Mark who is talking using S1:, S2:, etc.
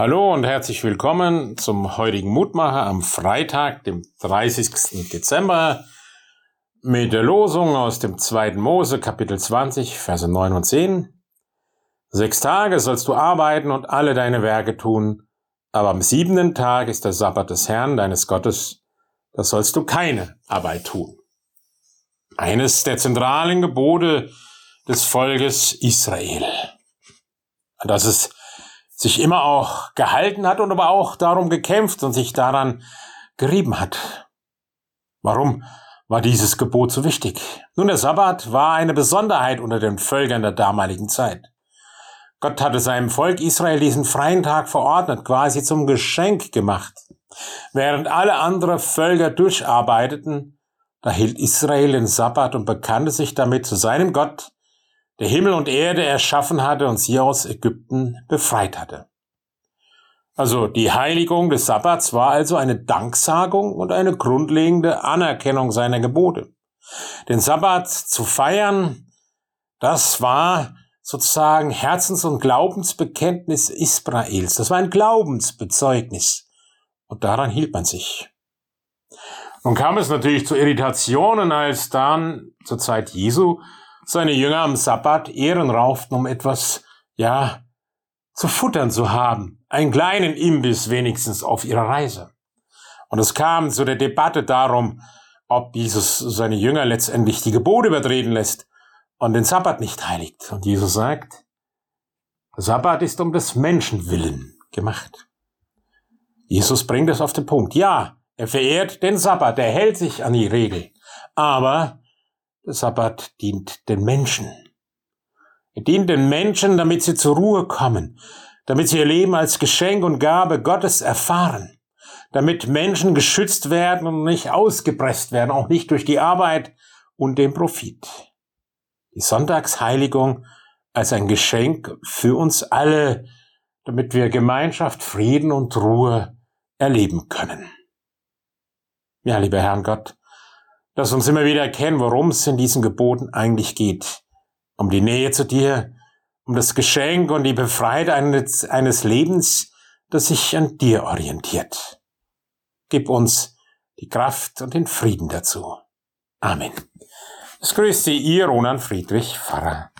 S1: Hallo und herzlich willkommen zum heutigen Mutmacher am Freitag, dem 30. Dezember, mit der Losung aus dem 2. Mose, Kapitel 20, Verse 9 und 10. Sechs Tage sollst du arbeiten und alle deine Werke tun, aber am siebenten Tag ist der Sabbat des Herrn, deines Gottes, da sollst du keine Arbeit tun. Eines der zentralen Gebote des Volkes Israel. Das ist sich immer auch gehalten hat und aber auch darum gekämpft und sich daran gerieben hat. Warum war dieses Gebot so wichtig? Nun, der Sabbat war eine Besonderheit unter den Völkern der damaligen Zeit. Gott hatte seinem Volk Israel diesen freien Tag verordnet, quasi zum Geschenk gemacht. Während alle anderen Völker durcharbeiteten, da hielt Israel den Sabbat und bekannte sich damit zu seinem Gott, der Himmel und Erde erschaffen hatte und sie aus Ägypten befreit hatte. Also die Heiligung des Sabbats war also eine Danksagung und eine grundlegende Anerkennung seiner Gebote. Den Sabbat zu feiern, das war sozusagen Herzens- und Glaubensbekenntnis Israels. Das war ein Glaubensbezeugnis. Und daran hielt man sich. Nun kam es natürlich zu Irritationen, als dann zur Zeit Jesu seine Jünger am Sabbat Ehren rauften, um etwas, ja, zu futtern zu haben. Einen kleinen Imbiss wenigstens auf ihrer Reise. Und es kam zu der Debatte darum, ob Jesus seine Jünger letztendlich die Gebote übertreten lässt und den Sabbat nicht heiligt. Und Jesus sagt, der Sabbat ist um des Menschen willen gemacht. Jesus bringt es auf den Punkt. Ja, er verehrt den Sabbat, er hält sich an die Regel. Aber der Sabbat dient den Menschen. Er dient den Menschen, damit sie zur Ruhe kommen, damit sie ihr Leben als Geschenk und Gabe Gottes erfahren, damit Menschen geschützt werden und nicht ausgepresst werden, auch nicht durch die Arbeit und den Profit. Die Sonntagsheiligung als ein Geschenk für uns alle, damit wir Gemeinschaft, Frieden und Ruhe erleben können. Ja, lieber Herrn Gott, Lass uns immer wieder erkennen, worum es in diesen Geboten eigentlich geht. Um die Nähe zu dir, um das Geschenk und die Befreiheit eines, eines Lebens, das sich an dir orientiert. Gib uns die Kraft und den Frieden dazu. Amen. Es grüßt Sie, Ihr Ronan Friedrich Pfarrer.